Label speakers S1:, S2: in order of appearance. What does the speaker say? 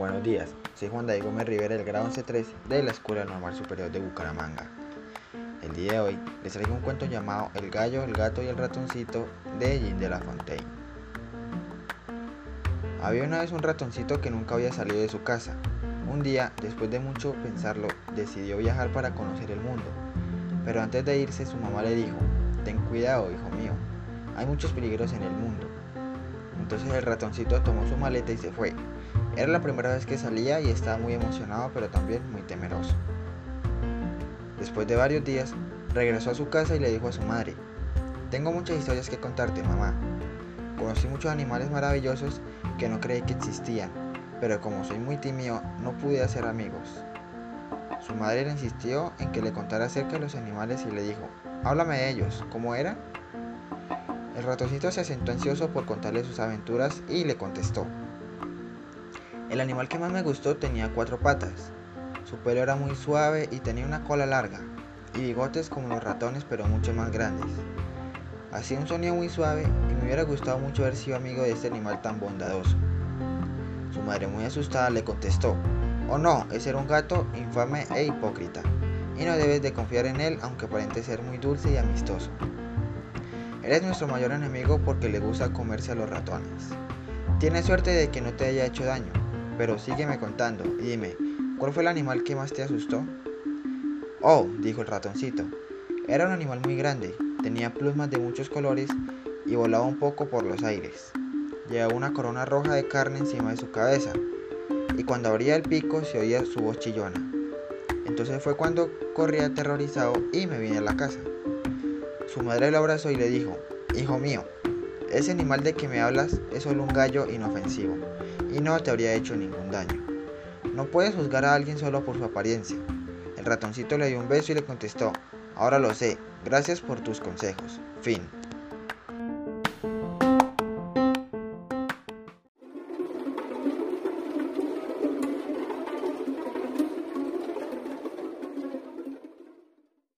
S1: Buenos días, soy Juan David Gómez Rivera del grado 11-3 de la Escuela Normal Superior de Bucaramanga. El día de hoy les traigo un cuento llamado El gallo, el gato y el ratoncito de Jean de la Fontaine. Había una vez un ratoncito que nunca había salido de su casa. Un día, después de mucho pensarlo, decidió viajar para conocer el mundo. Pero antes de irse, su mamá le dijo, Ten cuidado, hijo mío, hay muchos peligros en el mundo. Entonces el ratoncito tomó su maleta y se fue. Era la primera vez que salía y estaba muy emocionado pero también muy temeroso. Después de varios días, regresó a su casa y le dijo a su madre, Tengo muchas historias que contarte, mamá. Conocí muchos animales maravillosos que no creí que existían, pero como soy muy tímido, no pude hacer amigos. Su madre le insistió en que le contara acerca de los animales y le dijo, Háblame de ellos, ¿cómo eran? El ratoncito se asentó ansioso por contarle sus aventuras y le contestó, el animal que más me gustó tenía cuatro patas. Su pelo era muy suave y tenía una cola larga, y bigotes como los ratones pero mucho más grandes. Hacía un sonido muy suave y me hubiera gustado mucho haber sido amigo de este animal tan bondadoso. Su madre muy asustada le contestó, Oh no, ese era un gato infame e hipócrita, y no debes de confiar en él aunque aparente ser muy dulce y amistoso. Eres nuestro mayor enemigo porque le gusta comerse a los ratones. Tienes suerte de que no te haya hecho daño, pero sígueme contando y dime, ¿cuál fue el animal que más te asustó? Oh, dijo el ratoncito, era un animal muy grande, tenía plumas de muchos colores y volaba un poco por los aires. Llevaba una corona roja de carne encima de su cabeza, y cuando abría el pico se oía su voz chillona. Entonces fue cuando corrí aterrorizado y me vine a la casa. Su madre lo abrazó y le dijo, Hijo mío, ese animal de que me hablas es solo un gallo inofensivo y no te habría hecho ningún daño. No puedes juzgar a alguien solo por su apariencia. El ratoncito le dio un beso y le contestó, ahora lo sé, gracias por tus consejos. Fin.